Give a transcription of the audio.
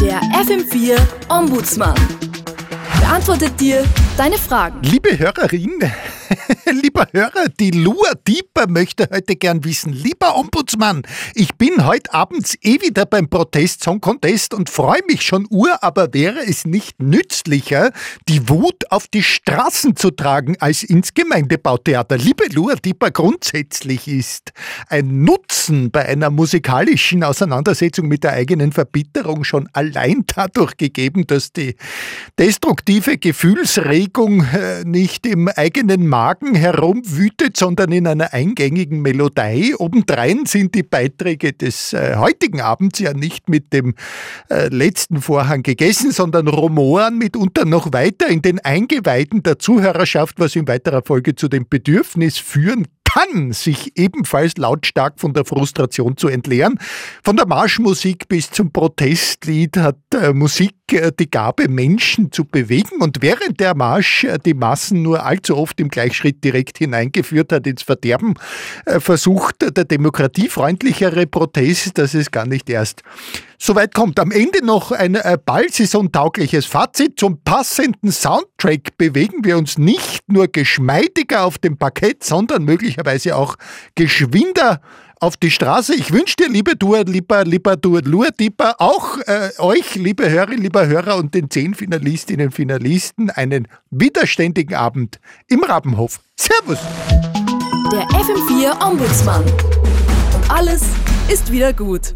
Der FM4 Ombudsmann beantwortet dir deine Fragen. Liebe Hörerin, lieber Hörer, die Lua Dieper möchte heute gern wissen. Lieber Ombudsmann, ich bin heute abends eh wieder beim Protest Song Contest und freue mich schon ur, aber wäre es nicht nützlicher, die Wut auf die Straßen zu tragen, als ins Gemeindebautheater? Liebe Lua Dieper, grundsätzlich ist ein Nutzen bei einer musikalischen Auseinandersetzung mit der eigenen Verbitterung schon allein dadurch gegeben, dass die destruktive Gefühlsregung äh, nicht im eigenen Magen Magen herumwütet, sondern in einer eingängigen Melodie. Obendrein sind die Beiträge des äh, heutigen Abends ja nicht mit dem äh, letzten Vorhang gegessen, sondern rumoren mitunter noch weiter in den Eingeweiden der Zuhörerschaft, was in weiterer Folge zu dem Bedürfnis führen kann, sich ebenfalls lautstark von der Frustration zu entleeren. Von der Marschmusik bis zum Protestlied hat äh, Musik äh, die Gabe, Menschen zu bewegen. Und während der Marsch äh, die Massen nur allzu oft im Gleichschritt direkt hineingeführt hat ins Verderben, äh, versucht der demokratiefreundlichere Protest, dass es gar nicht erst Soweit kommt am Ende noch ein äh, ballsaisontaugliches Fazit. Zum passenden Soundtrack bewegen wir uns nicht nur geschmeidiger auf dem Parkett, sondern möglicherweise auch geschwinder auf die Straße. Ich wünsche dir, liebe Dur, lieber, lieber Dur, Lurdipa, auch äh, euch, liebe Hörerinnen, lieber Hörer und den zehn Finalistinnen und Finalisten, einen widerständigen Abend im Rabenhof. Servus! Der FM4 Ombudsmann. Und alles ist wieder gut.